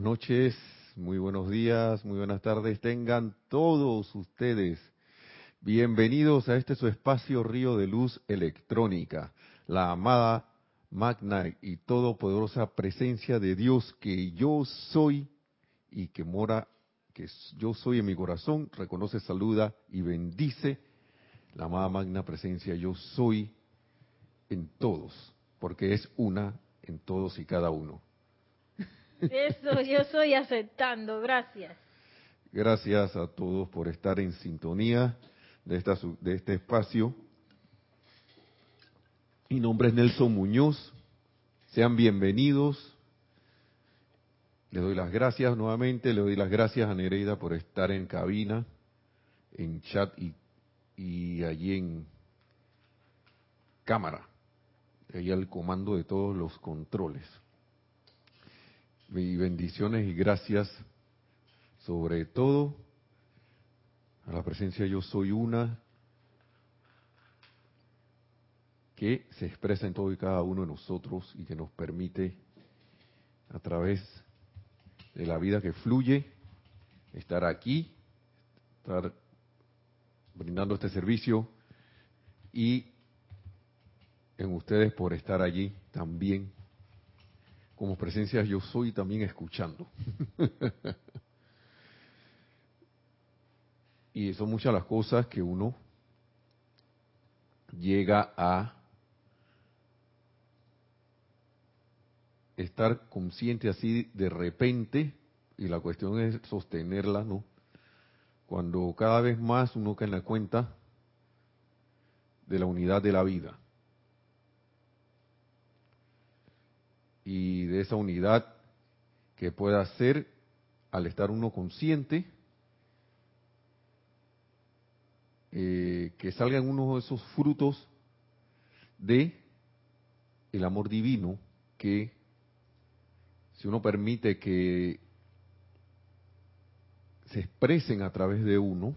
noches, muy buenos días, muy buenas tardes. Tengan todos ustedes bienvenidos a este su espacio Río de Luz Electrónica, la amada magna y todopoderosa presencia de Dios que yo soy y que mora, que yo soy en mi corazón, reconoce, saluda y bendice la amada magna presencia yo soy en todos, porque es una en todos y cada uno. Eso, yo soy aceptando, gracias. Gracias a todos por estar en sintonía de, esta, de este espacio. Mi nombre es Nelson Muñoz. Sean bienvenidos. Le doy las gracias nuevamente, le doy las gracias a Nereida por estar en cabina, en chat y, y allí en cámara, ella el comando de todos los controles. Y bendiciones y gracias sobre todo a la presencia yo soy una que se expresa en todo y cada uno de nosotros y que nos permite a través de la vida que fluye estar aquí, estar brindando este servicio y en ustedes por estar allí también como presencia yo soy también escuchando. y son muchas las cosas que uno llega a estar consciente así de repente, y la cuestión es sostenerla, ¿no? Cuando cada vez más uno cae en la cuenta de la unidad de la vida. Y de esa unidad que pueda ser al estar uno consciente, eh, que salgan uno de esos frutos de el amor divino que si uno permite que se expresen a través de uno,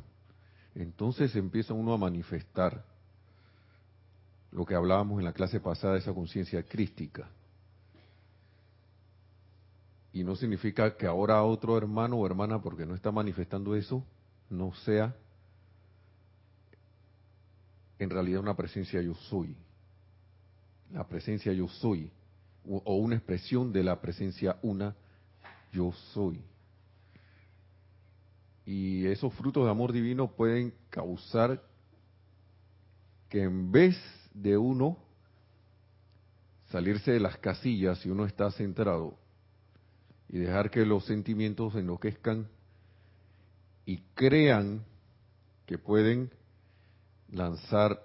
entonces empieza uno a manifestar lo que hablábamos en la clase pasada, esa conciencia crística. Y no significa que ahora otro hermano o hermana, porque no está manifestando eso, no sea en realidad una presencia yo soy. La presencia yo soy o una expresión de la presencia una, yo soy. Y esos frutos de amor divino pueden causar que en vez de uno salirse de las casillas si uno está centrado y dejar que los sentimientos enloquezcan y crean que pueden lanzar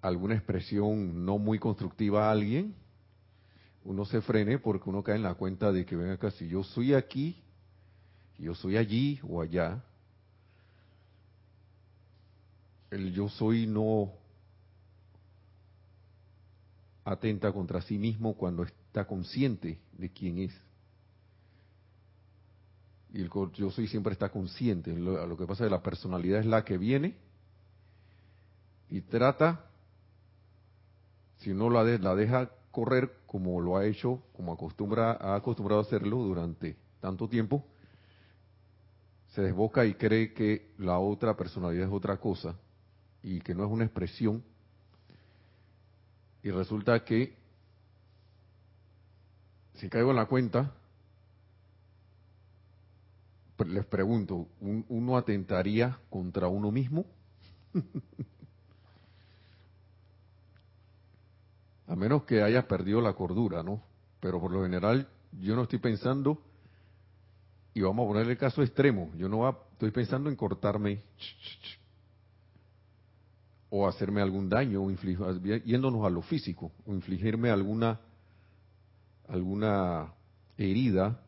alguna expresión no muy constructiva a alguien, uno se frene porque uno cae en la cuenta de que venga acá, si yo soy aquí, yo soy allí o allá, el yo soy no atenta contra sí mismo cuando está consciente de quién es. Y el yo soy siempre está consciente. Lo, lo que pasa es que la personalidad es la que viene y trata, si uno la, de, la deja correr como lo ha hecho, como acostumbra, ha acostumbrado a hacerlo durante tanto tiempo, se desboca y cree que la otra personalidad es otra cosa y que no es una expresión. Y resulta que, si caigo en la cuenta, les pregunto, ¿uno atentaría contra uno mismo? a menos que haya perdido la cordura, ¿no? Pero por lo general yo no estoy pensando, y vamos a poner el caso extremo, yo no estoy pensando en cortarme o hacerme algún daño, o yéndonos a lo físico, o infligirme alguna, alguna herida,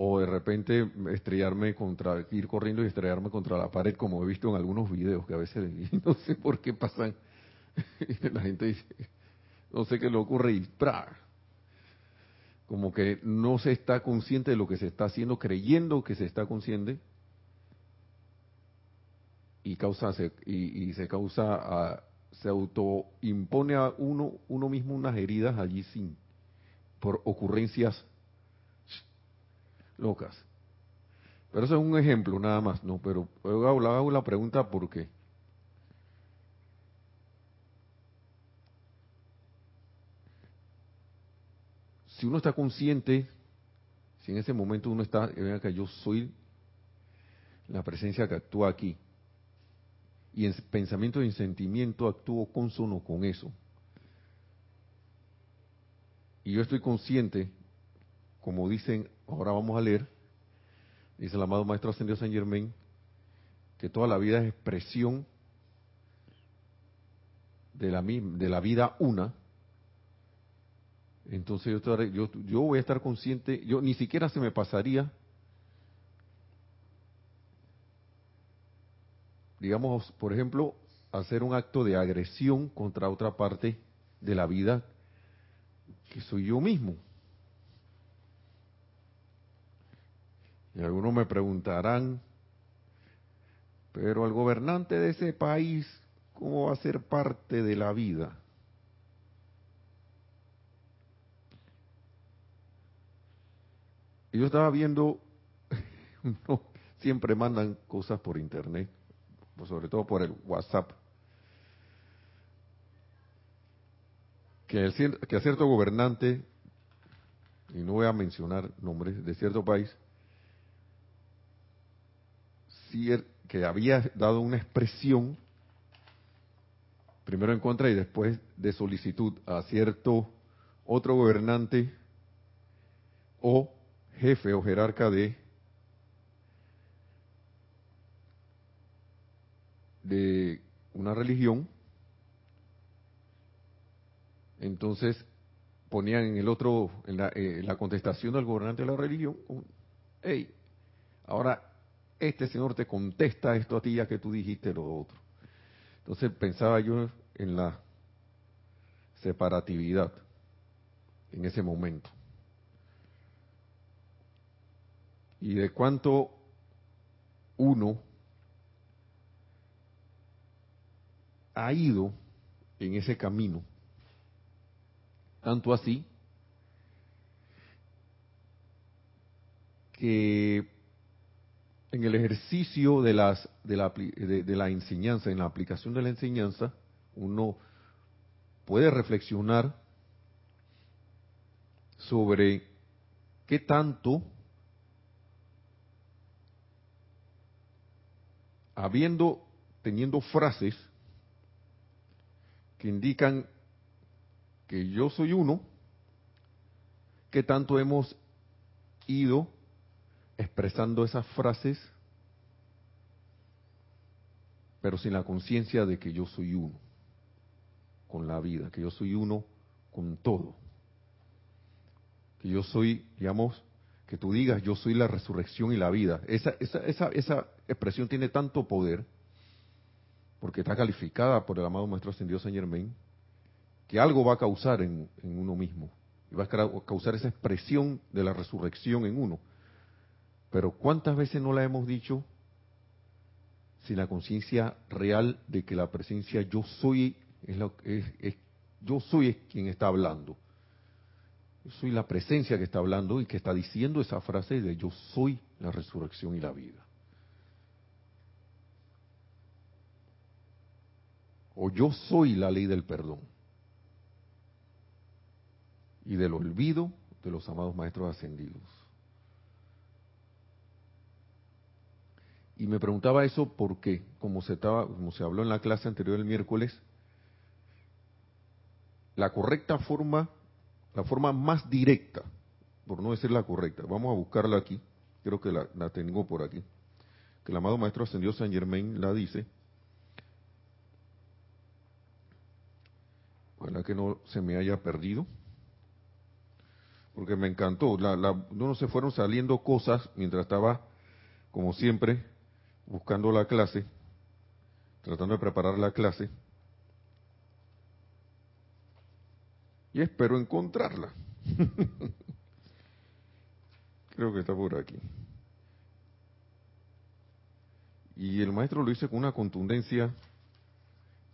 o de repente estrellarme contra, ir corriendo y estrellarme contra la pared, como he visto en algunos videos que a veces no sé por qué pasan la gente dice, no sé qué le ocurre y ¡pra! como que no se está consciente de lo que se está haciendo, creyendo que se está consciente y causa y, se causa se autoimpone a uno uno mismo unas heridas allí sin por ocurrencias locas. Pero eso es un ejemplo nada más, ¿no? Pero hago, la pregunta por qué. Si uno está consciente, si en ese momento uno está, vean que yo soy la presencia que actúa aquí, y en pensamiento y en sentimiento actúo consono con eso, y yo estoy consciente, como dicen, ahora vamos a leer, dice el amado Maestro Ascendido San Germain, que toda la vida es expresión de la, de la vida una, entonces yo, yo, yo voy a estar consciente, yo ni siquiera se me pasaría, digamos, por ejemplo, hacer un acto de agresión contra otra parte de la vida que soy yo mismo. Y algunos me preguntarán, pero el gobernante de ese país, ¿cómo va a ser parte de la vida? Y yo estaba viendo, siempre mandan cosas por internet, sobre todo por el WhatsApp. que, el, que a cierto gobernante, y no voy a mencionar nombres de cierto país, que había dado una expresión, primero en contra y después de solicitud a cierto otro gobernante o jefe o jerarca de una religión entonces ponían en el otro, en la, eh, la contestación del gobernante de la religión, hey, ahora este señor te contesta esto a ti ya que tú dijiste lo otro. Entonces pensaba yo en la separatividad en ese momento. Y de cuánto uno ha ido en ese camino tanto así que en el ejercicio de, las, de, la, de, la enseñanza, en la aplicación de la enseñanza, uno puede reflexionar sobre qué tanto, habiendo, teniendo frases que indican que yo soy uno, que tanto hemos ido expresando esas frases, pero sin la conciencia de que yo soy uno con la vida, que yo soy uno con todo. Que yo soy, digamos, que tú digas, yo soy la resurrección y la vida. Esa, esa, esa, esa expresión tiene tanto poder, porque está calificada por el amado Maestro Ascendido Saint Germain, que algo va a causar en, uno mismo. Y va a causar esa expresión de la resurrección en uno. Pero ¿cuántas veces no la hemos dicho sin la conciencia real de que la presencia yo soy es, yo soy quien está hablando? Yo soy la presencia que está hablando y que está diciendo esa frase de yo soy la resurrección y la vida. O yo soy la ley del perdón y del olvido de los amados maestros ascendidos. Y me preguntaba eso porque, como se, estaba, como se habló en la clase anterior el miércoles, la correcta forma, la forma más directa, por no decir la correcta, vamos a buscarla aquí, creo que la, la tengo por aquí, que el amado Maestro Ascendido San Germain la dice, ojalá que no se me haya perdido, porque me encantó. La, no se fueron saliendo cosas mientras estaba, como siempre, buscando la clase, tratando de preparar la clase. Y espero encontrarla. Creo que está por aquí. Y el maestro lo hizo con una contundencia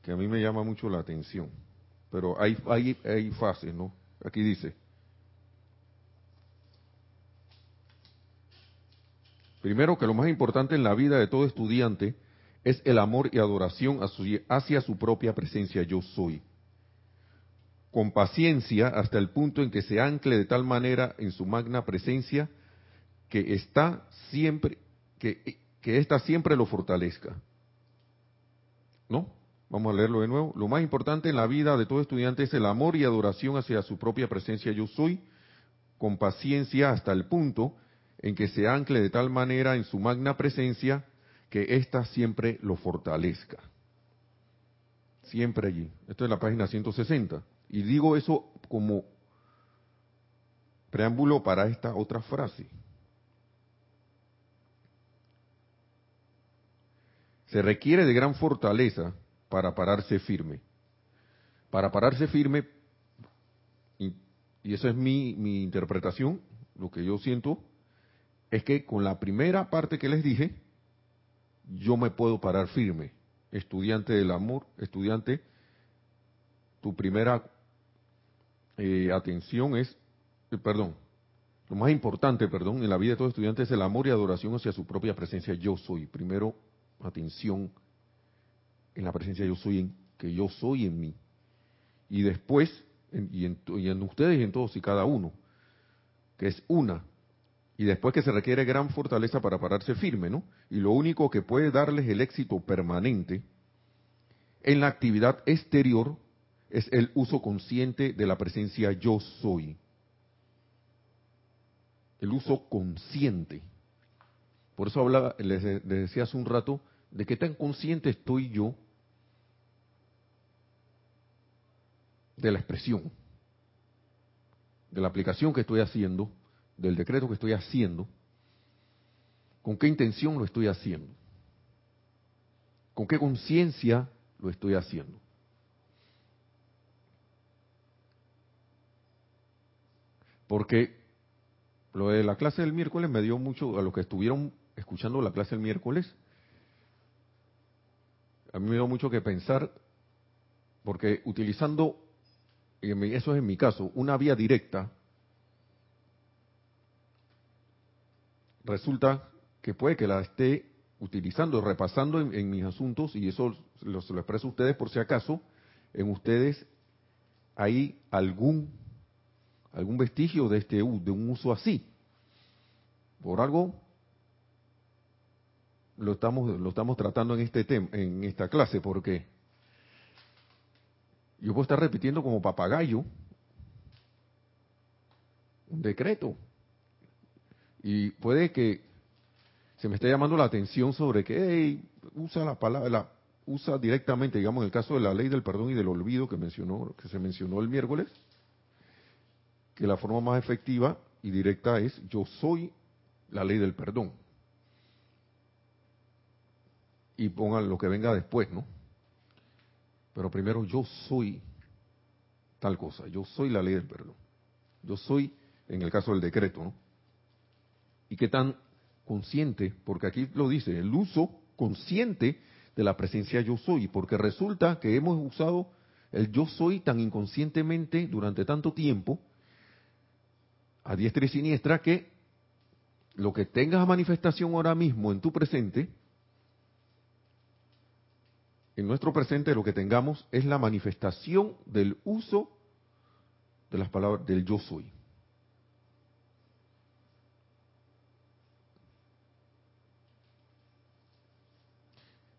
que a mí me llama mucho la atención. Pero hay, hay, hay fases, ¿no? Aquí dice, Primero que lo más importante en la vida de todo estudiante es el amor y adoración hacia su propia presencia yo soy. Con paciencia hasta el punto en que se ancle de tal manera en su magna presencia que está siempre, que, ésta siempre lo fortalezca. ¿No? Vamos a leerlo de nuevo. Lo más importante en la vida de todo estudiante es el amor y adoración hacia su propia presencia yo soy, con paciencia hasta el punto en que se ancle de tal manera en su magna presencia que ésta siempre lo fortalezca. Siempre allí. Esto es la página 160. Y digo eso como preámbulo para esta otra frase. Se requiere de gran fortaleza para pararse firme. Para pararse firme, y, esa es mi, mi interpretación, lo que yo siento, es que con la primera parte que les dije, yo me puedo parar firme. Estudiante del amor, estudiante, tu primera eh, atención es, eh, perdón, lo más importante, perdón, en la vida de todo estudiante es el amor y adoración hacia su propia presencia. Yo soy. Primero, atención en la presencia yo soy, en, que yo soy en mí. Y después, y, en, ustedes y en todos y cada uno, que es una. Y después que se requiere gran fortaleza para pararse firme, ¿no? Y lo único que puede darles el éxito permanente en la actividad exterior es el uso consciente de la presencia yo soy. El uso consciente. Por eso hablaba, les decía hace un rato, de qué tan consciente estoy yo de la expresión, de la aplicación que estoy haciendo, del decreto que estoy haciendo, con qué intención lo estoy haciendo, con qué conciencia lo estoy haciendo. Porque lo de la clase del miércoles me dio mucho a los que estuvieron escuchando la clase del miércoles, a mí me dio mucho que pensar, porque utilizando eso es en mi caso, una vía directa, resulta que puede que la esté utilizando, repasando en, mis asuntos, y eso lo, se lo expreso a ustedes por si acaso, en ustedes hay algún algún vestigio de este de un uso así. Por algo lo estamos lo estamos tratando en este tema, en esta clase, porque yo puedo estar repitiendo como papagayo un decreto. Y puede que se me esté llamando la atención sobre que usa la palabra, usa directamente, digamos, en el caso de la ley del perdón y del olvido que mencionó, que se mencionó el miércoles, que la forma más efectiva y directa es yo soy la ley del perdón. Y pongan lo que venga después, ¿no? Pero primero yo soy tal cosa, yo soy la ley del perdón. Yo soy, en el caso del decreto, ¿no? Y qué tan consciente, porque aquí lo dice, el uso consciente de la presencia yo soy, porque resulta que hemos usado el yo soy tan inconscientemente durante tanto tiempo, a diestra y siniestra, que lo que tengas a manifestación ahora mismo en tu presente, en nuestro presente lo que tengamos es la manifestación del uso de las palabras del yo soy.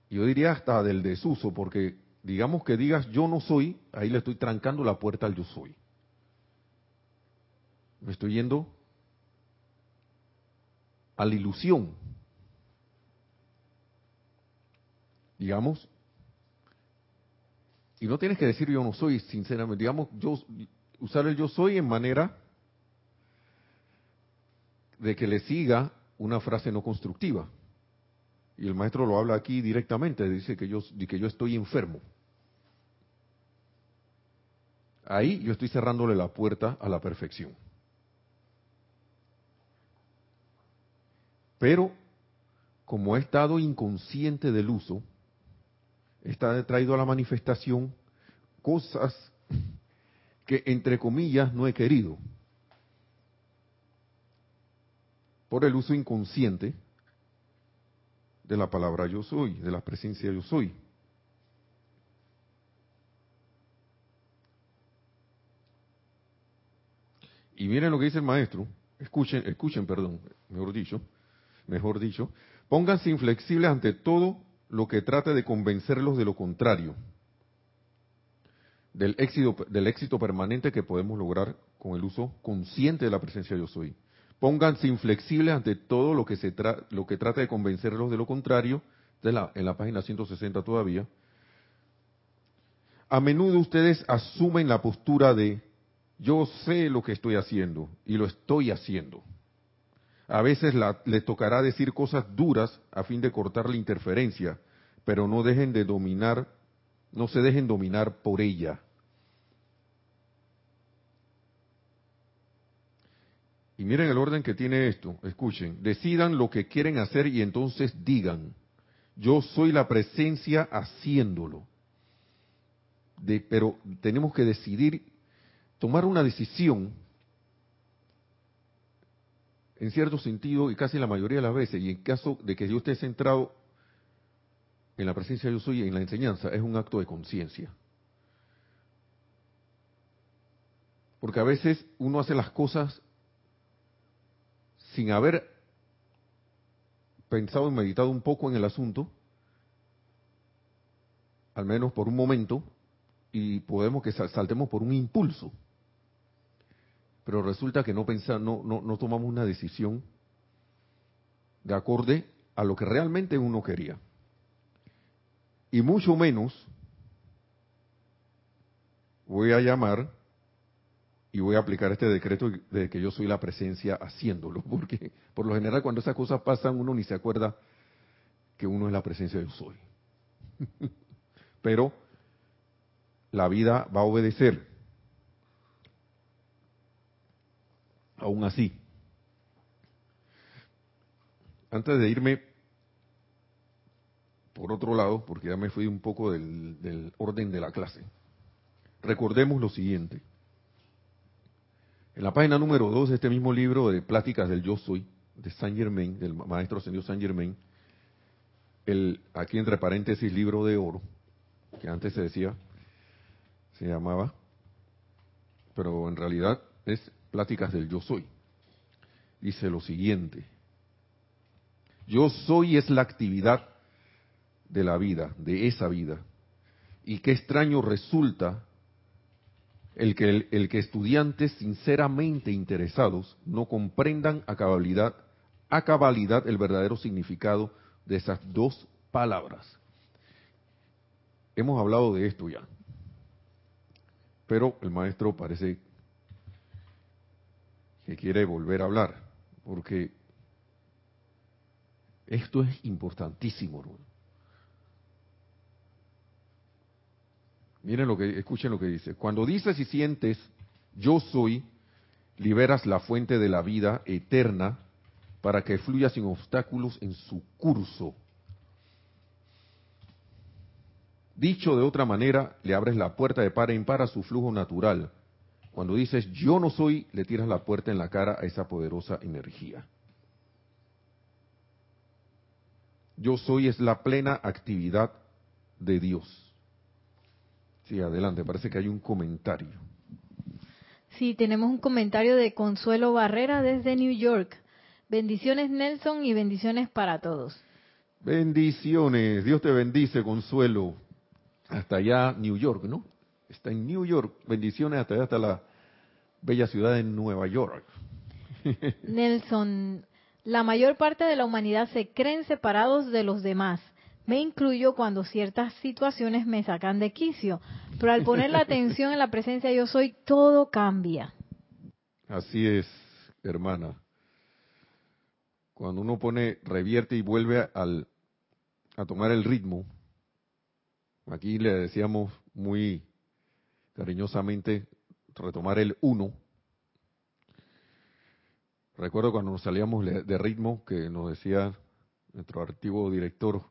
Yo diría hasta del desuso, porque digamos que digas yo no soy, ahí le estoy trancando la puerta al yo soy. Me estoy yendo a la ilusión. Digamos, y no tienes que decir yo no soy, sinceramente, digamos, yo usar el yo soy en manera de que le siga una frase no constructiva. Y el maestro lo habla aquí directamente, dice que yo, que yo estoy enfermo. Ahí yo estoy cerrándole la puerta a la perfección. Pero, como he estado inconsciente del uso, está traído a la manifestación cosas que entre comillas no he querido por el uso inconsciente de la palabra yo soy, de la presencia yo soy. Y miren lo que dice el maestro, escuchen, escuchen, perdón, mejor dicho, mejor dicho, pónganse inflexibles ante todo lo que trate de convencerlos de lo contrario, del éxito, del éxito permanente que podemos lograr con el uso consciente de la presencia yo soy. Pónganse inflexibles ante todo lo que, se lo que trate de convencerlos de lo contrario, en la página 160 todavía. A menudo ustedes asumen la postura de yo sé lo que estoy haciendo y lo estoy haciendo. A veces les tocará decir cosas duras a fin de cortar la interferencia, pero no dejen de dominar, no se dejen dominar por ella. Y miren el orden que tiene esto, escuchen, decidan lo que quieren hacer y entonces digan, yo soy la presencia haciéndolo. pero tenemos que decidir tomar una decisión, en cierto sentido, y casi la mayoría de las veces, y en caso de que yo esté centrado en la presencia de yo soy en la enseñanza, es un acto de conciencia. Porque a veces uno hace las cosas sin haber pensado y meditado un poco en el asunto, al menos por un momento, y podemos que saltemos por un impulso pero resulta que no, pensamos, no, no, tomamos una decisión de acorde a lo que realmente uno quería. Y mucho menos voy a llamar y voy a aplicar este decreto de que yo soy la presencia haciéndolo, porque por lo general cuando esas cosas pasan uno ni se acuerda que uno es la presencia yo soy. Pero la vida va a obedecer aún así. Antes de irme por otro lado, porque ya me fui un poco del, orden de la clase, recordemos lo siguiente. En la página número 2 de este mismo libro de Pláticas del Yo Soy, de Saint Germain, del maestro ascendido Saint Germain, el, aquí entre paréntesis libro de oro, que antes se decía, se llamaba, pero en realidad es Pláticas del Yo Soy. Dice lo siguiente. Yo soy es la actividad de la vida, de esa vida. Y qué extraño resulta el que, el, que estudiantes sinceramente interesados no comprendan a cabalidad, a cabalidad el verdadero significado de esas dos palabras. Hemos hablado de esto ya, pero el maestro parece que quiere volver a hablar, porque esto es importantísimo. Miren lo que, escuchen lo que dice. Cuando dices y sientes, yo soy, liberas la fuente de la vida eterna para que fluya sin obstáculos en su curso. Dicho de otra manera, le abres la puerta de par en par a su flujo natural, cuando dices yo no soy, le tiras la puerta en la cara a esa poderosa energía. Yo soy es la plena actividad de Dios. Sí, adelante, parece que hay un comentario. Sí, tenemos un comentario de Consuelo Barrera desde New York. Bendiciones Nelson y bendiciones para todos. Bendiciones, Dios te bendice, Consuelo. Hasta allá, New York, ¿no? está en New York. Bendiciones hasta, hasta la bella ciudad de Nueva York. Nelson, la mayor parte de la humanidad se creen separados de los demás. Me incluyo cuando ciertas situaciones me sacan de quicio, pero al poner la atención en la presencia yo soy, todo cambia. Así es, hermana. Cuando uno pone, revierte y vuelve al, a tomar el ritmo, aquí le decíamos muy cariñosamente retomar el uno. Recuerdo cuando nos salíamos de ritmo que nos decía nuestro antiguo director,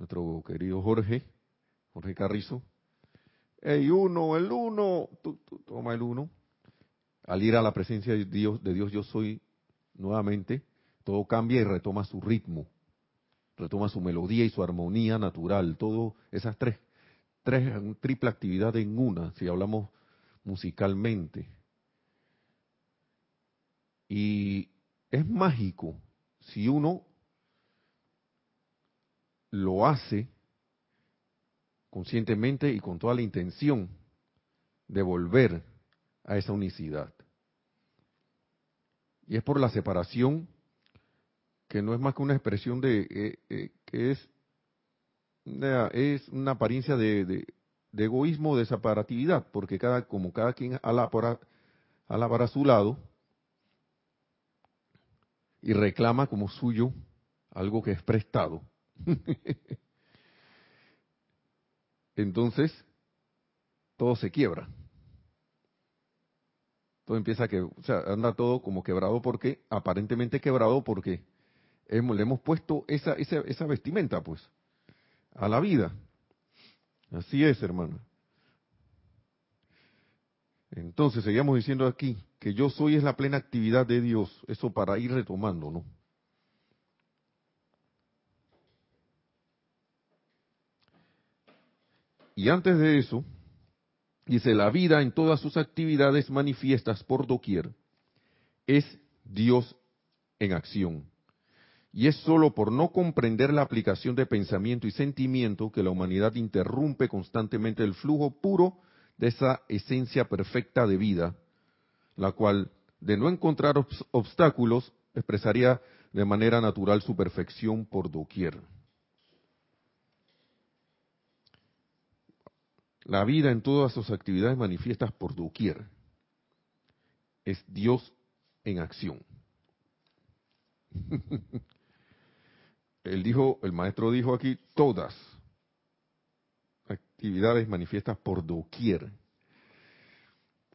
nuestro querido Jorge, Jorge Carrizo, el uno, el uno, toma el uno. Al ir a la presencia de Dios, de Dios yo soy nuevamente, todo cambia y retoma su ritmo. retoma su melodía y su armonía natural, todo esas tres, tres, triple actividad en una, si hablamos musicalmente. Y es mágico si uno lo hace conscientemente y con toda la intención de volver a esa unicidad. Y es por la separación que no es más que una expresión de eh, eh, que es una, es una apariencia de, de, egoísmo, de separatividad, porque cada como cada quien ala para, para su lado y reclama como suyo algo que es prestado. Entonces, todo se quiebra. Todo empieza que, o sea, anda todo como quebrado porque, aparentemente quebrado porque le hemos puesto esa, esa, esa vestimenta, pues, a la vida. Así es, hermano. Entonces, seguimos diciendo aquí que yo soy es la plena actividad de Dios. Eso para ir retomando, ¿no? Y antes de eso, dice, la vida en todas sus actividades manifiestas por doquier es Dios en acción. Y es sólo por no comprender la aplicación de pensamiento y sentimiento que la humanidad interrumpe constantemente el flujo puro de esa esencia perfecta de vida, la cual, de no encontrar obstáculos, expresaría de manera natural su perfección por doquier. La vida en todas sus actividades manifiestas por doquier es Dios en acción. Él dijo, el maestro dijo aquí, todas actividades manifiestas por doquier.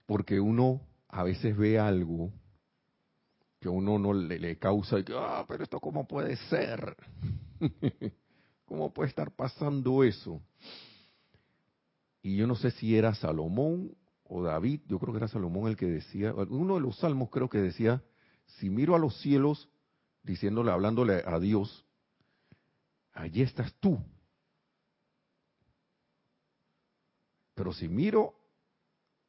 Porque uno a veces ve algo que uno no le, causa, ah, pero esto cómo puede ser. ¿Cómo puede estar pasando eso? Y yo no sé si era Salomón o David, yo creo que era Salomón el que decía, uno de los salmos creo que decía, si miro a los cielos, diciéndole, hablándole a Dios, allí estás tú. Pero si miro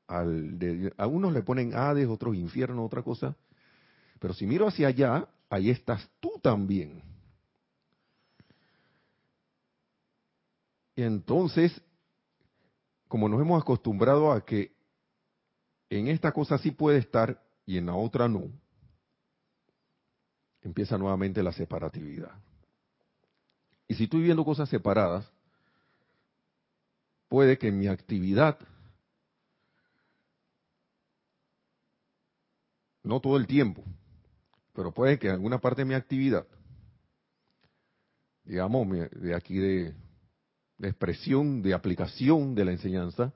al a unos le ponen Hades, otros infierno, otra cosa, pero si miro hacia allá, ahí estás tú también. Y entonces como nos hemos acostumbrado a que en esta cosa sí puede estar y en la otra no, empieza nuevamente la separatividad. Y si estoy viendo cosas separadas, puede que mi actividad, no todo el tiempo, pero puede que en alguna parte de mi actividad, digamos, de aquí de, de expresión, de aplicación de la enseñanza,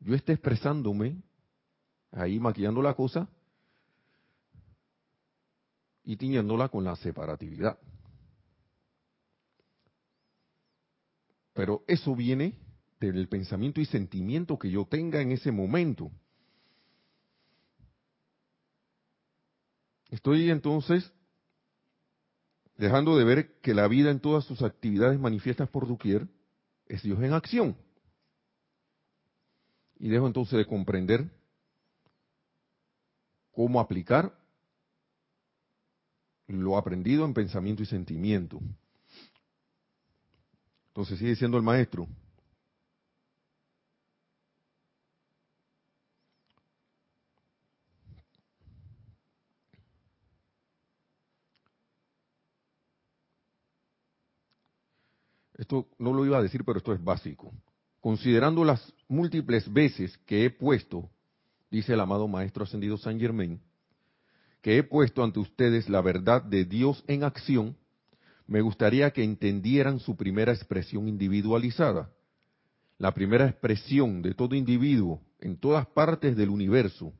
yo esté expresándome, ahí maquillando la cosa y tiñéndola con la separatividad. Pero eso viene del pensamiento y sentimiento que yo tenga en ese momento. Estoy entonces dejando de ver que la vida en todas sus actividades manifiestas por doquier es Dios en acción. Y dejo entonces de comprender cómo aplicar lo aprendido en pensamiento y sentimiento. Entonces sigue diciendo el maestro, esto no lo iba a decir, pero esto es básico. Considerando las múltiples veces que he puesto, dice el amado Maestro Ascendido San Germain, que he puesto ante ustedes la verdad de Dios en acción, me gustaría que entendieran su primera expresión individualizada. La primera expresión de todo individuo en todas partes del universo,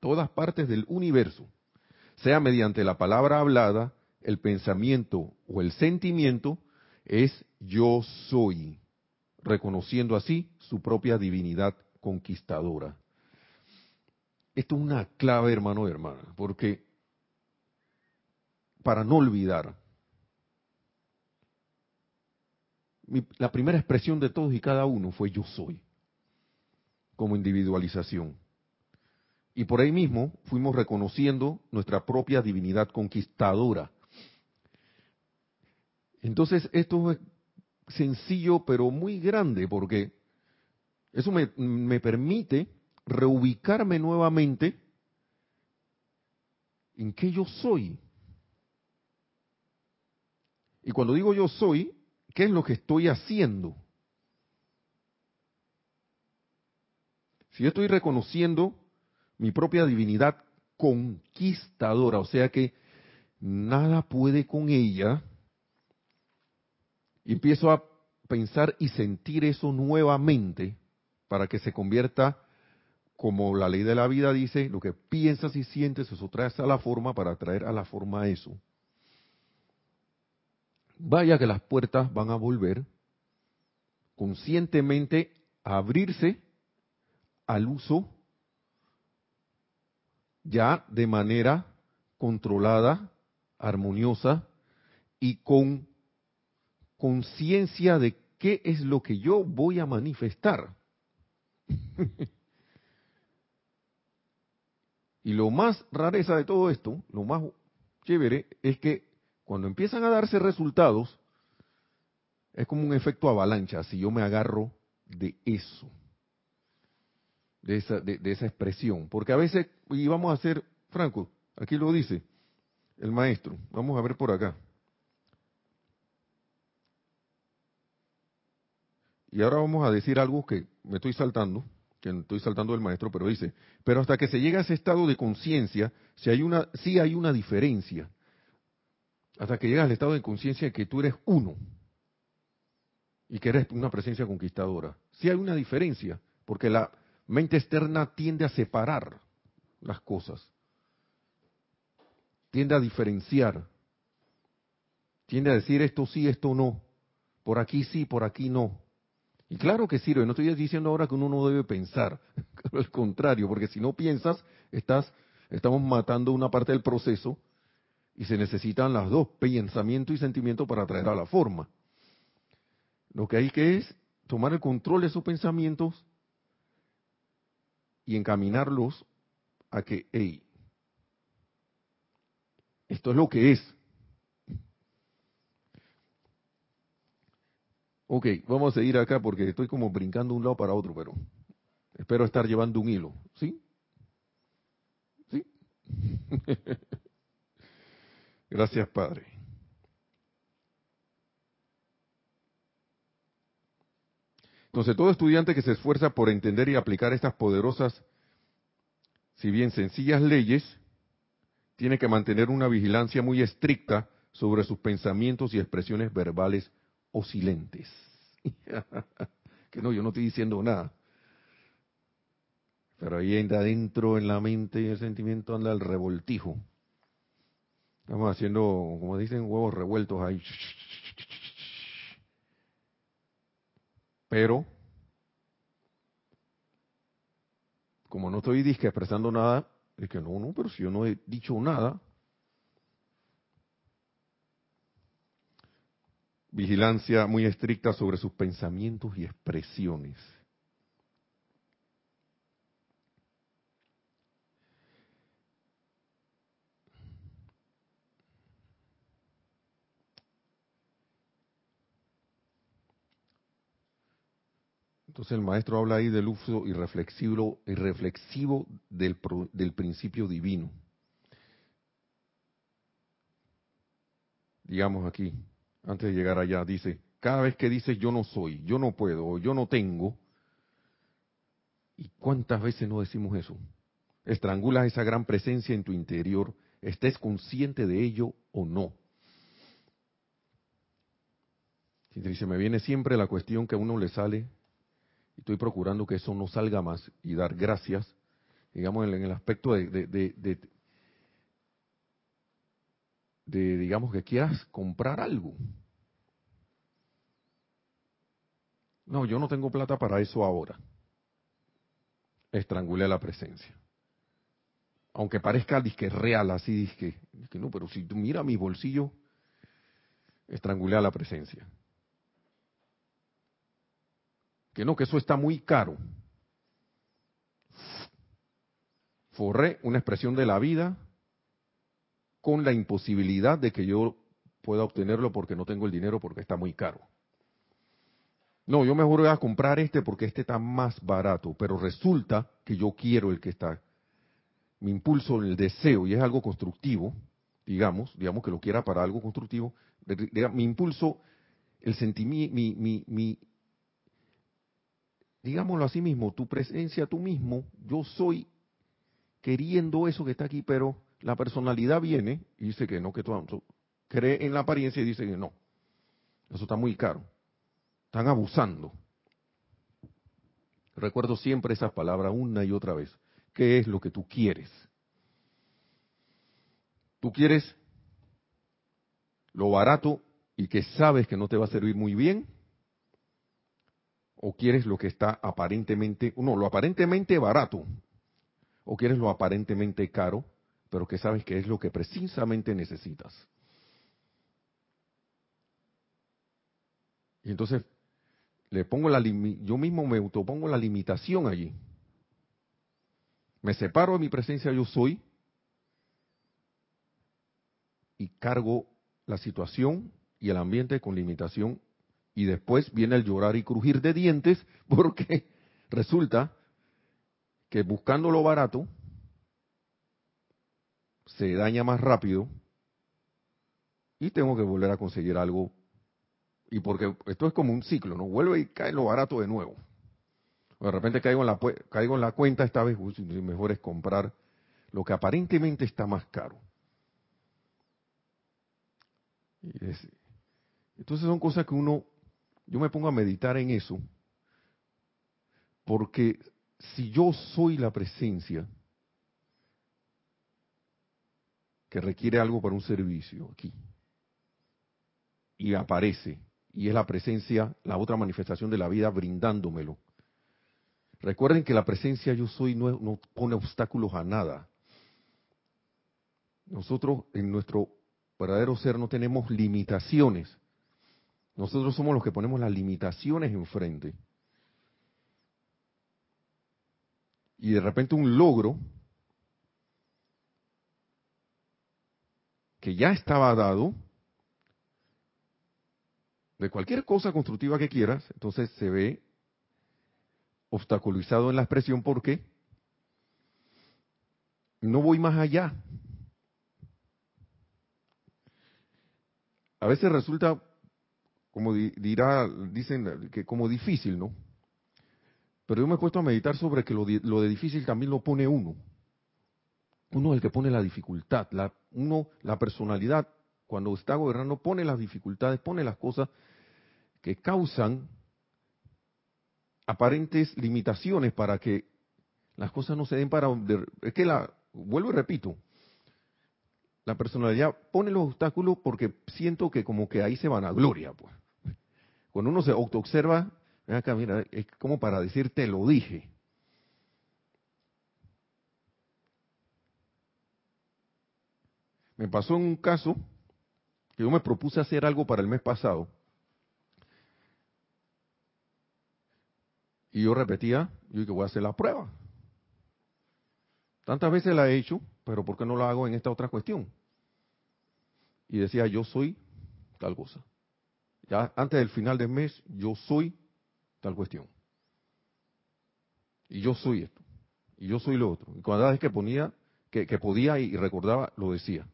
todas partes del universo, sea mediante la palabra hablada, el pensamiento o el sentimiento, es yo soy, reconociendo así su propia divinidad conquistadora. Esto es una clave, hermano y hermana, porque para no olvidar. la primera expresión de todos y cada uno fue yo soy, como individualización. Y por ahí mismo fuimos reconociendo nuestra propia divinidad conquistadora. Entonces esto es sencillo pero muy grande porque eso me, permite reubicarme nuevamente en qué yo soy. Y cuando digo yo soy, ¿qué es lo que estoy haciendo? Si yo estoy reconociendo mi propia divinidad conquistadora, o sea que nada puede con ella, empiezo a pensar y sentir eso nuevamente para que se convierta como la ley de la vida dice, lo que piensas y sientes, eso traes a la forma para traer a la forma eso. Vaya que las puertas van a volver conscientemente a abrirse al uso ya de manera controlada, armoniosa y con conciencia de qué es lo que yo voy a manifestar. Y lo más rareza de todo esto, lo más chévere, es que cuando empiezan a darse resultados, es como un efecto avalancha, si yo me agarro de eso, de esa, de, esa expresión. Porque a veces, y vamos a hacer, Franco, aquí lo dice el maestro, vamos a ver por acá. Y ahora vamos a decir algo que me estoy saltando, que estoy saltando del maestro, pero dice, pero hasta que se llega a ese estado de conciencia, si hay una, sí hay una diferencia. Hasta que llegas al estado de conciencia de que tú eres uno y que eres una presencia conquistadora. Sí hay una diferencia, porque la mente externa tiende a separar las cosas, tiende a diferenciar, tiende a decir esto sí, esto no, por aquí sí, por aquí no. Y claro que sirve, no estoy diciendo ahora que uno no debe pensar, al contrario, porque si no piensas, estás, estamos matando una parte del proceso y se necesitan las dos, pensamiento y sentimiento para traer a la forma. Lo que hay que es tomar el control de esos pensamientos y encaminarlos a que, hey, esto es lo que es, Ok, vamos a seguir acá porque estoy como brincando de un lado para otro, pero espero estar llevando un hilo. ¿Sí? ¿Sí? Gracias, Padre. Entonces, todo estudiante que se esfuerza por entender y aplicar estas poderosas, si bien sencillas leyes, tiene que mantener una vigilancia muy estricta sobre sus pensamientos y expresiones verbales o silentes. que no, yo no estoy diciendo nada. Pero ahí adentro en la mente y el sentimiento anda el revoltijo. Estamos haciendo, como dicen, huevos revueltos ahí. Pero, como no estoy disque expresando nada, es que no, no, pero si yo no he dicho nada, vigilancia muy estricta sobre sus pensamientos y expresiones. Entonces el maestro habla ahí del uso irreflexivo, irreflexivo del, del principio divino. Digamos aquí, antes de llegar allá, dice, cada vez que dices yo no soy, yo no puedo, yo no tengo, ¿y cuántas veces no decimos eso? Estrangulas esa gran presencia en tu interior, estés consciente de ello o no. Dice, me viene siempre la cuestión que a uno le sale, y estoy procurando que eso no salga más y dar gracias, digamos, en, el aspecto de, digamos, que quieras comprar algo. No, yo no tengo plata para eso ahora. Estrangulé la presencia. aunque parezca disque real, así disque, que no, pero si tú mira mi bolsillo, estrangulé la presencia. Que no, que eso está muy caro. Forré una expresión de la vida con la imposibilidad de que yo pueda obtenerlo porque no tengo el dinero porque está muy caro. No, yo mejor voy a comprar este porque este está más barato, pero resulta que yo quiero el que está. Mi impulso, el deseo, y es algo constructivo, digamos, digamos que lo quiera para algo constructivo, mi impulso, el sentimiento, mi, mi, mi, digámoslo así mismo, tu presencia, tú mismo, yo soy queriendo eso que está aquí, pero la personalidad viene y dice que no, que tú cree en la apariencia y dice que no, eso está muy caro, están abusando. Recuerdo siempre esas palabras una y otra vez. ¿Qué es lo que tú quieres? ¿Tú quieres lo barato y que sabes que no te va a servir muy bien? ¿O quieres lo que está aparentemente, no, lo aparentemente barato? ¿O quieres lo aparentemente caro, pero que sabes que es lo que precisamente necesitas? Y entonces le pongo la yo mismo me autopongo la limitación allí. Me separo de mi presencia yo soy y cargo la situación y el ambiente con limitación y después viene el llorar y crujir de dientes porque resulta que buscando lo barato se daña más rápido y tengo que volver a conseguir algo y porque esto es como un ciclo, ¿no? Vuelve y cae lo barato de nuevo. de repente caigo en la caigo en la cuenta esta vez, mejor es comprar lo que aparentemente está más caro. entonces son cosas que uno, yo me pongo a meditar en eso, porque si yo soy la presencia que requiere algo para un servicio aquí, y aparece, y es la presencia, la otra manifestación de la vida brindándomelo. Recuerden que la presencia yo soy no, no pone obstáculos a nada. Nosotros en nuestro verdadero ser no tenemos limitaciones. Nosotros somos los que ponemos las limitaciones enfrente. Y de repente un logro que ya estaba dado, de cualquier cosa constructiva que quieras, entonces se ve obstaculizado en la expresión porque no voy más allá. a veces resulta, como dirá, dicen que como difícil, ¿no? Pero yo me he puesto a meditar sobre que lo de, difícil también lo pone uno. Uno es el que pone la dificultad. La, uno, la personalidad, cuando está gobernando, pone las dificultades, pone las cosas que causan aparentes limitaciones para que las cosas no se den para... Es que la, vuelvo y repito, la personalidad pone los obstáculos porque siento que como que ahí se van a gloria, pues. Cuando uno se autoobserva, acá, mira, es como para decirte lo dije. Me pasó en un caso que yo me propuse hacer algo para el mes pasado. Y yo repetía, yo que voy a hacer la prueba. Tantas veces la he hecho, pero ¿por qué no la hago en esta otra cuestión? y decía, yo soy tal cosa. Ya antes del final del mes, yo soy tal cuestión. Y yo soy esto. Y yo soy lo otro. Y cada vez que ponía, que, podía y recordaba, lo decía.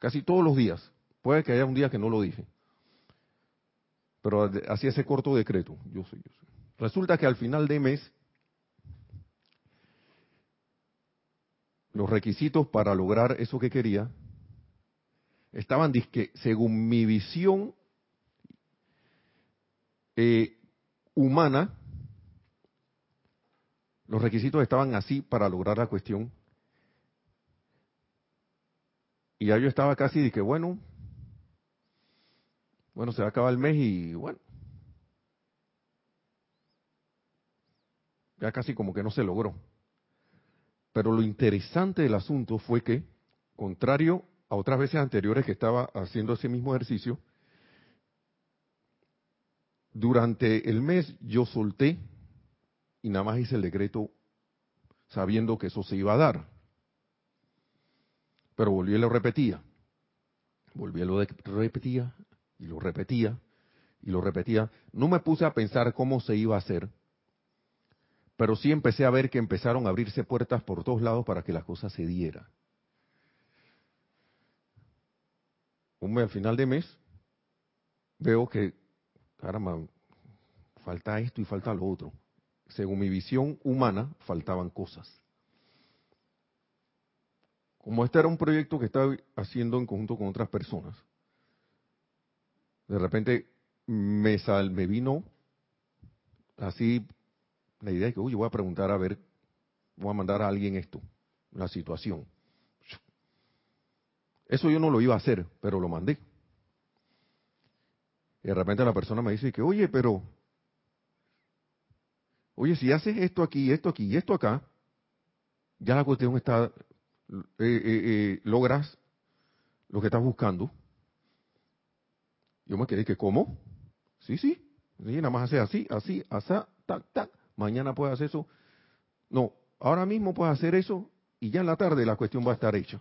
Casi todos los días. Puede que haya un día que no lo dije. Pero hacía ese corto decreto. Yo soy, yo soy. Resulta que al final de mes, los requisitos para lograr eso que quería estaban, disque, según mi visión eh, humana, los requisitos estaban así para lograr la cuestión. Y ya yo estaba casi de que, bueno, bueno, se va a acabar el mes y bueno, ya casi como que no se logró. Pero lo interesante del asunto fue que, contrario a otras veces anteriores que estaba haciendo ese mismo ejercicio, durante el mes yo solté y nada más hice el decreto sabiendo que eso se iba a dar. Pero volví y lo repetía. Volví y lo repetía y lo repetía y lo repetía. No me puse a pensar cómo se iba a hacer, pero sí empecé a ver que empezaron a abrirse puertas por todos lados para que las cosas se dieran. Un mes al final de mes veo que, caramba, falta esto y falta lo otro. Según mi visión humana, faltaban cosas. Como este era un proyecto que estaba haciendo en conjunto con otras personas, de repente me, sal, me vino así la idea de que, uy, voy a preguntar a ver, voy a mandar a alguien esto, la situación. Eso yo no lo iba a hacer, pero lo mandé. Y de repente la persona me dice que, oye, pero, oye, si haces esto aquí, esto aquí y esto acá, ya la cuestión está, logras lo que estás buscando. Yo me quedé que, ¿cómo? Sí, sí, nada más hace así, así, así, tac, tac. Mañana puedes hacer eso. No, ahora mismo puedes hacer eso y ya en la tarde la cuestión va a estar hecha.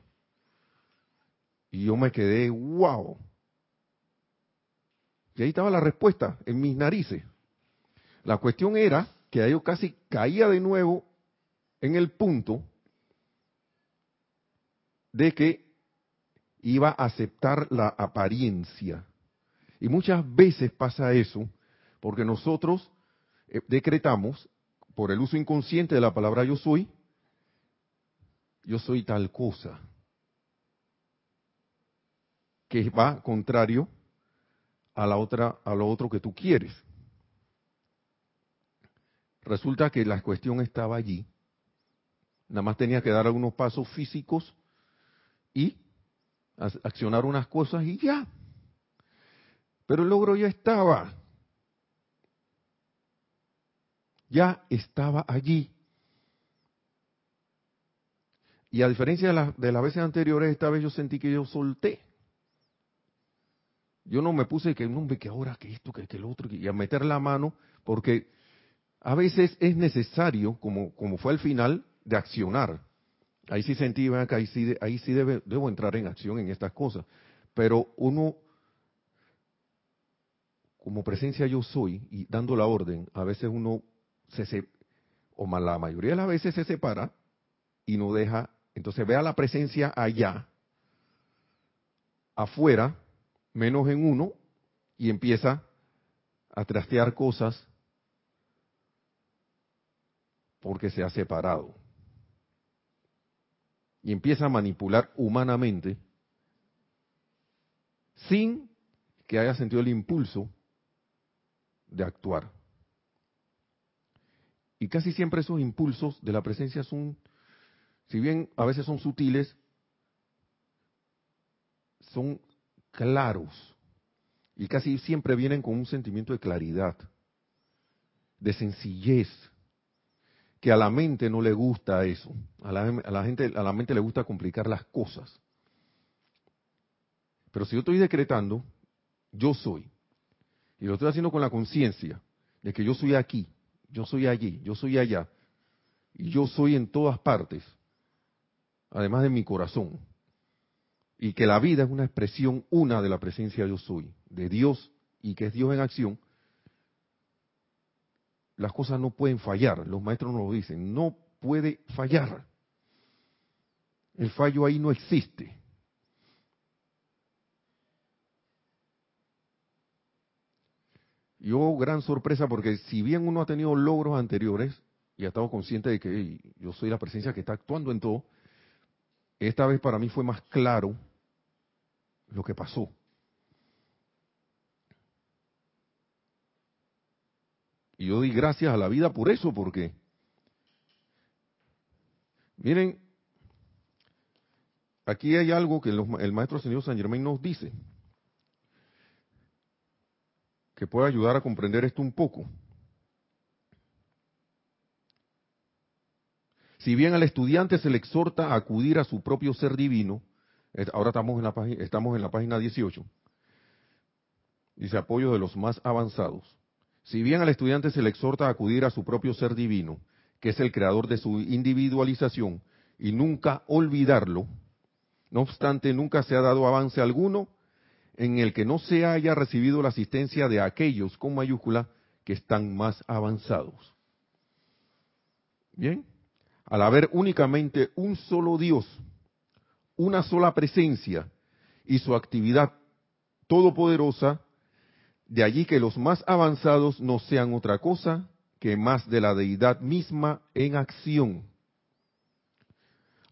Y yo me quedé, wow. Y ahí estaba la respuesta, en mis narices. La cuestión era que yo casi caía de nuevo en el punto de que iba a aceptar la apariencia. Y muchas veces pasa eso, porque nosotros eh, decretamos, por el uso inconsciente de la palabra yo soy, yo soy tal cosa que va contrario a la otra a lo otro que tú quieres. Resulta que la cuestión estaba allí. Nada más tenía que dar algunos pasos físicos y accionar unas cosas y ya. Pero el logro ya estaba. Ya estaba allí. Y a diferencia de, de las veces anteriores, esta vez yo sentí que yo solté. Yo no me puse que, no, que ahora, que esto, que, que el otro, y a meter la mano, porque a veces es necesario, como, como fue al final, de accionar. Ahí sí sentí, que ahí sí, ahí sí debo entrar en acción en estas cosas. Pero uno, como presencia yo soy, y dando la orden, a veces uno se, se o la mayoría de las veces se separa y no deja, entonces vea la presencia allá, afuera, menos en uno y empieza a trastear cosas porque se ha separado. Y empieza a manipular humanamente sin que haya sentido el impulso de actuar. Y casi siempre esos impulsos de la presencia son, si bien a veces son sutiles, son claros y casi siempre vienen con un sentimiento de claridad, de sencillez, que a la mente no le gusta eso. A la, gente, a la mente le gusta complicar las cosas. Pero si yo estoy decretando, yo soy, y lo estoy haciendo con la conciencia de que yo soy aquí, yo soy allí, yo soy allá, y yo soy en todas partes, además de mi corazón y que la vida es una expresión una de la presencia yo soy, de Dios y que es Dios en acción, las cosas no pueden fallar. Los maestros nos lo dicen, no puede fallar. El fallo ahí no existe. Yo, gran sorpresa, porque si bien uno ha tenido logros anteriores y ha estado consciente de que yo soy la presencia que está actuando en todo, esta vez para mí fue más claro lo que pasó. Y yo doy gracias a la vida por eso, porque, miren, aquí hay algo que el maestro señor San Germain nos dice, que puede ayudar a comprender esto un poco. Si bien al estudiante se le exhorta a acudir a su propio ser divino, ahora estamos en la estamos en la página 18, dice apoyo de los más avanzados. Si bien al estudiante se le exhorta a acudir a su propio ser divino, que es el creador de su individualización, y nunca olvidarlo, no obstante, nunca se ha dado avance alguno en el que no se haya recibido la asistencia de aquellos con mayúscula que están más avanzados. Bien, al haber únicamente un solo Dios, una sola presencia y su actividad todopoderosa, de allí que los más avanzados no sean otra cosa que más de la deidad misma en acción.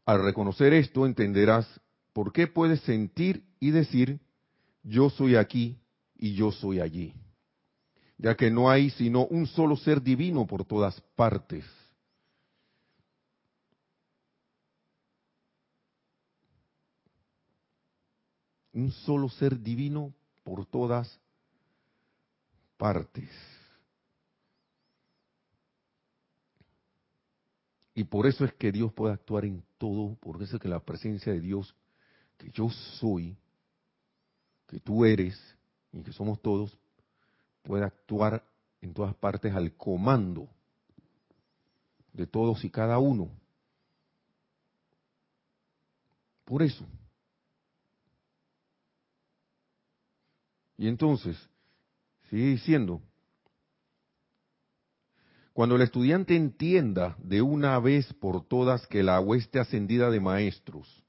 Al reconocer esto entenderás por qué puedes sentir y decir, yo soy aquí y yo soy allí, ya que no hay sino un solo ser divino por todas partes. un solo ser divino por todas partes. Y por eso es que Dios puede actuar en todo, por eso es que la presencia de Dios, que yo soy, que tú eres y que somos todos, puede actuar en todas partes al comando de todos y cada uno. Por eso. Y entonces, sigue diciendo, cuando el estudiante entienda de una vez por todas que la hueste ascendida de maestros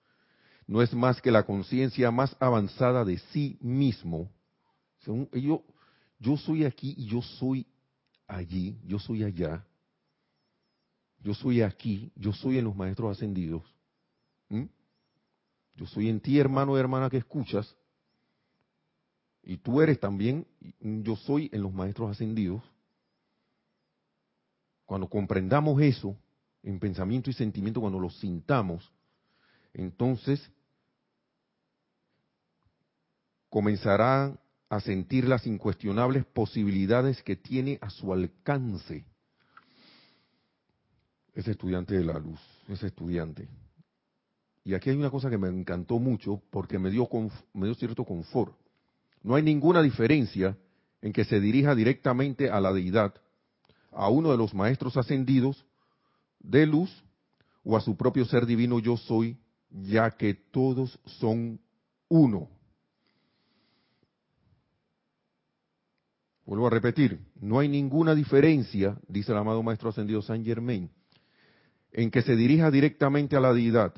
no es más que la conciencia más avanzada de sí mismo, yo, yo soy aquí y yo soy allí, yo soy allá, yo soy aquí, yo soy en los maestros ascendidos, yo soy en ti, hermano y hermana que escuchas, y tú eres también, yo soy en los maestros ascendidos, cuando comprendamos eso en pensamiento y sentimiento, cuando lo sintamos, entonces comenzará a sentir las incuestionables posibilidades que tiene a su alcance ese estudiante de la luz, ese estudiante. Y aquí hay una cosa que me encantó mucho porque me dio, me dio cierto confort. No hay ninguna diferencia en que se dirija directamente a la deidad, a uno de los maestros ascendidos de luz o a su propio ser divino yo soy, ya que todos son uno. Vuelvo a repetir, no hay ninguna diferencia, dice el amado Maestro Ascendido San Germain, en que se dirija directamente a la deidad,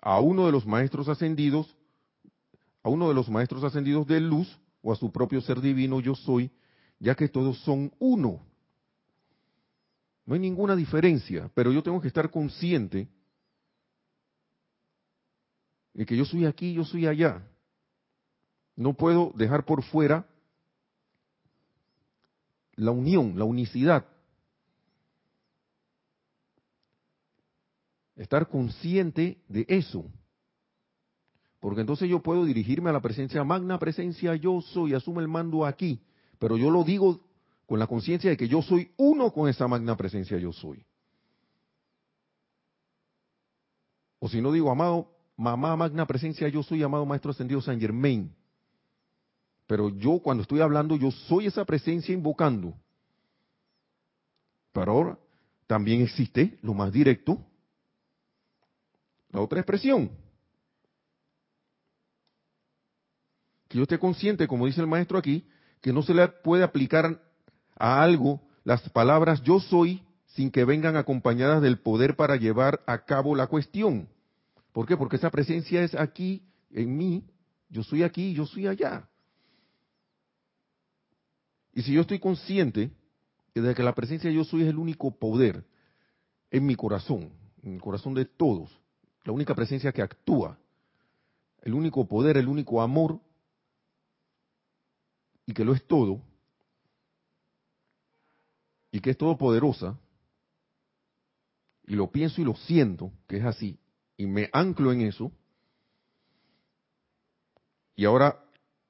a uno de los Maestros Ascendidos a uno de los maestros ascendidos de luz o a su propio ser divino yo soy, ya que todos son uno. No hay ninguna diferencia, pero yo tengo que estar consciente de que yo soy aquí, yo soy allá. No puedo dejar por fuera la unión, la unicidad. Estar consciente de eso. Porque entonces yo puedo dirigirme a la presencia magna, presencia yo soy, asume el mando aquí. Pero yo lo digo con la conciencia de que yo soy uno con esa magna presencia yo soy. O si no digo, amado, mamá magna presencia yo soy, amado maestro ascendido San Germain. Pero yo cuando estoy hablando, yo soy esa presencia invocando. Pero ahora también existe lo más directo, la otra expresión, que yo esté consciente, como dice el maestro aquí, que no se le puede aplicar a algo las palabras yo soy sin que vengan acompañadas del poder para llevar a cabo la cuestión. ¿Por qué? Porque esa presencia es aquí, en mí, yo soy aquí, yo soy allá. Y si yo estoy consciente de que la presencia yo soy es el único poder en mi corazón, en el corazón de todos, la única presencia que actúa, el único poder, el único amor y que lo es todo, y que es todopoderosa, y lo pienso y lo siento, que es así, y me anclo en eso, y ahora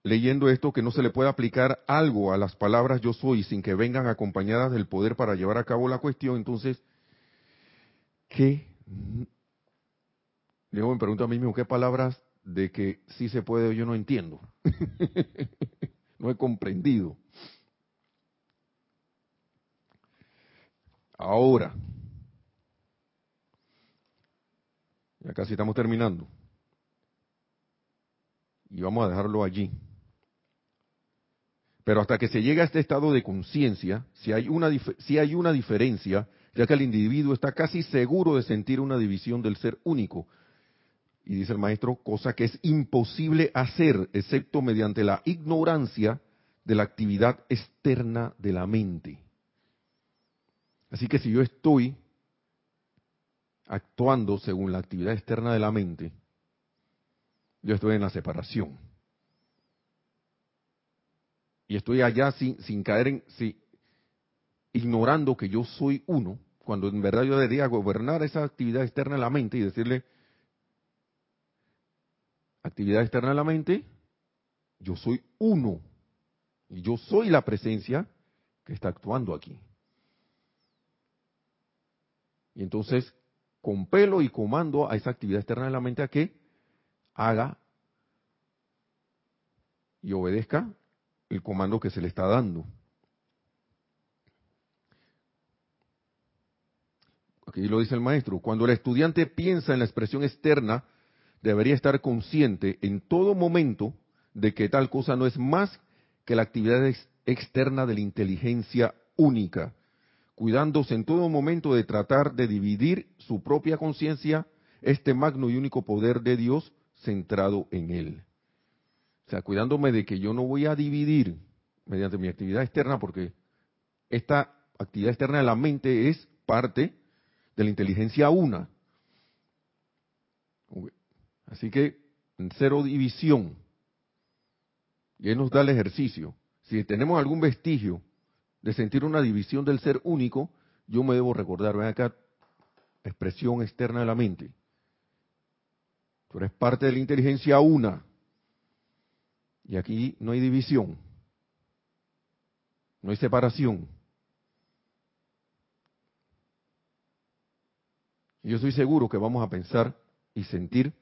leyendo esto que no se le puede aplicar algo a las palabras yo soy sin que vengan acompañadas del poder para llevar a cabo la cuestión, entonces ¿qué? Luego me pregunto a mí mismo, ¿qué palabras de que sí se puede yo no entiendo? no he comprendido. Ahora, ya casi estamos terminando. Y vamos a dejarlo allí. Pero hasta que se llega a este estado de conciencia, si, si hay una diferencia, ya que el individuo está casi seguro de sentir una división del ser único. Y dice el maestro, cosa que es imposible hacer, excepto mediante la ignorancia de la actividad externa de la mente. Así que si yo estoy actuando según la actividad externa de la mente, yo estoy en la separación y estoy allá sin, sin caer en, ignorando que yo soy uno, cuando en verdad yo debería gobernar esa actividad externa de la mente y decirle, actividad externa de la mente, yo soy uno, y yo soy la presencia que está actuando aquí. Y entonces compelo y comando a esa actividad externa de la mente a que haga y obedezca el comando que se le está dando. Aquí lo dice el maestro, cuando el estudiante piensa en la expresión externa, debería estar consciente en todo momento de que tal cosa no es más que la actividad externa de la inteligencia única, cuidándose en todo momento de tratar de dividir su propia conciencia, este magno y único poder de Dios centrado en él. O sea, cuidándome de que yo no voy a dividir mediante mi actividad externa, porque esta actividad externa de la mente es parte de la inteligencia una. Así que cero división. Y él nos da el ejercicio. Si tenemos algún vestigio de sentir una división del ser único, yo me debo recordar, ven acá, expresión externa de la mente. Tú eres parte de la inteligencia una. Y aquí no hay división, no hay separación. Yo estoy seguro que vamos a pensar y sentir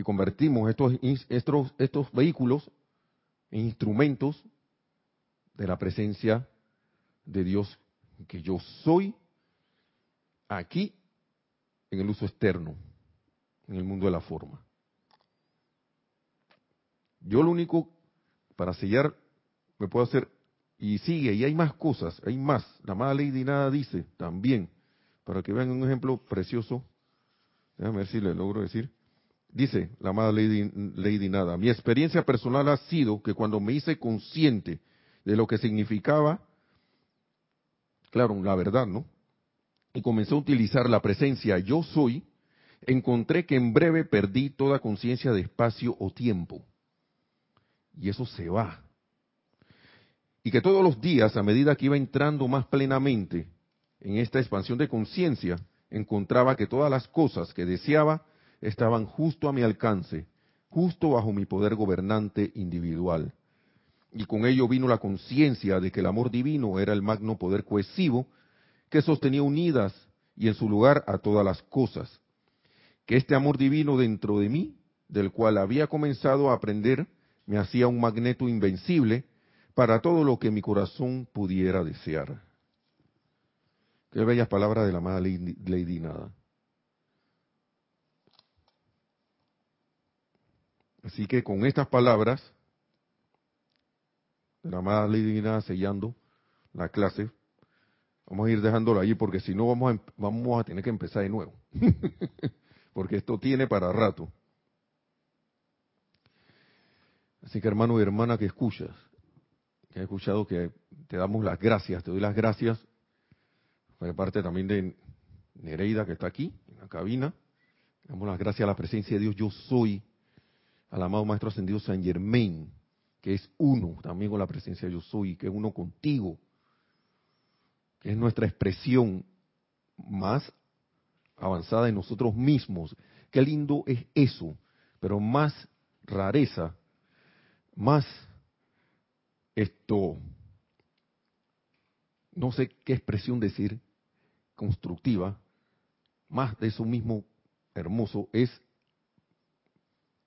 y convertimos estos, estos, estos vehículos en instrumentos de la presencia de Dios que yo soy aquí en el uso externo, en el mundo de la forma. Yo lo único, para sellar, me puedo hacer, y sigue, y hay más cosas, hay más. La amada Lady Nada dice también, para que vean un ejemplo precioso, déjame ver si le logro decir. Dice la amada Lady, Nada, mi experiencia personal ha sido que cuando me hice consciente de lo que significaba, claro, la verdad, ¿no? Y comencé a utilizar la presencia yo soy, encontré que en breve perdí toda conciencia de espacio o tiempo y eso se va. Y que todos los días, a medida que iba entrando más plenamente en esta expansión de conciencia, encontraba que todas las cosas que deseaba estaban justo a mi alcance, justo bajo mi poder gobernante individual. Y con ello vino la conciencia de que el amor divino era el magno poder cohesivo que sostenía unidas y en su lugar a todas las cosas. Que este amor divino dentro de mí, del cual había comenzado a aprender, me hacía un magneto invencible para todo lo que mi corazón pudiera desear. Qué bellas palabras de la amada Lady, Nada. Así que con estas palabras la amada Nada sellando la clase, vamos a ir dejándolo allí porque si no vamos a, vamos a tener que empezar de nuevo. porque esto tiene para rato. Así que hermano y hermana que escuchas, que has escuchado que te damos las gracias, te doy las gracias, de parte también de Nereida que está aquí, en la cabina, damos las gracias a la presencia de Dios, yo soy, al amado Maestro Ascendido San Germain, que es uno también con la presencia de yo soy, que es uno contigo, que es nuestra expresión más avanzada en nosotros mismos. Qué lindo es eso, pero más rareza más esto, no sé qué expresión decir, constructiva, más de eso mismo hermoso es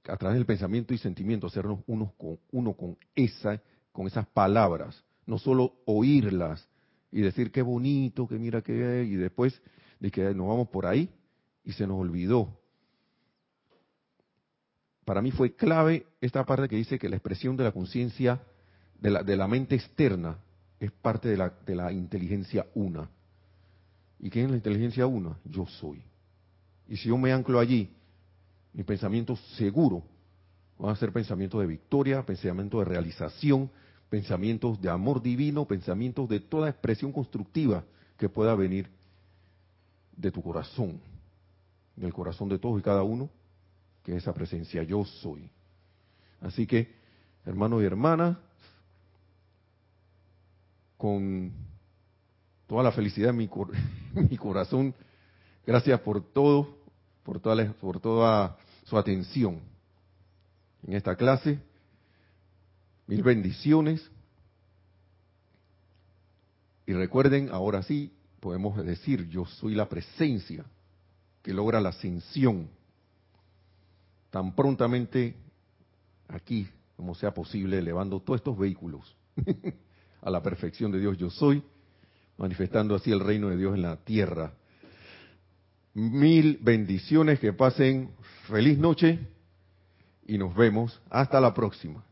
a través del pensamiento y sentimiento hacernos uno con, uno con, esa, con esas palabras, no solo oírlas y decir qué bonito, que mira que y después de que nos vamos por ahí y se nos olvidó. Para mí fue clave esta parte que dice que la expresión de la conciencia, de la, de la mente externa, es parte de la, de la inteligencia una. ¿Y qué es la inteligencia una? Yo soy. Y si yo me anclo allí, mis pensamientos seguro van a ser pensamientos de victoria, pensamientos de realización, pensamientos de amor divino, pensamientos de toda expresión constructiva que pueda venir de tu corazón, del corazón de todos y cada uno, que es esa presencia yo soy. Así que, hermanos y hermanas, con toda la felicidad en mi, mi corazón, gracias por todo, por toda, por toda su atención en esta clase. Mil bendiciones. Y recuerden, ahora sí, podemos decir, yo soy la presencia que logra la ascensión tan prontamente aquí como sea posible, elevando todos estos vehículos a la perfección de Dios yo soy, manifestando así el reino de Dios en la tierra. Mil bendiciones, que pasen feliz noche y nos vemos hasta la próxima.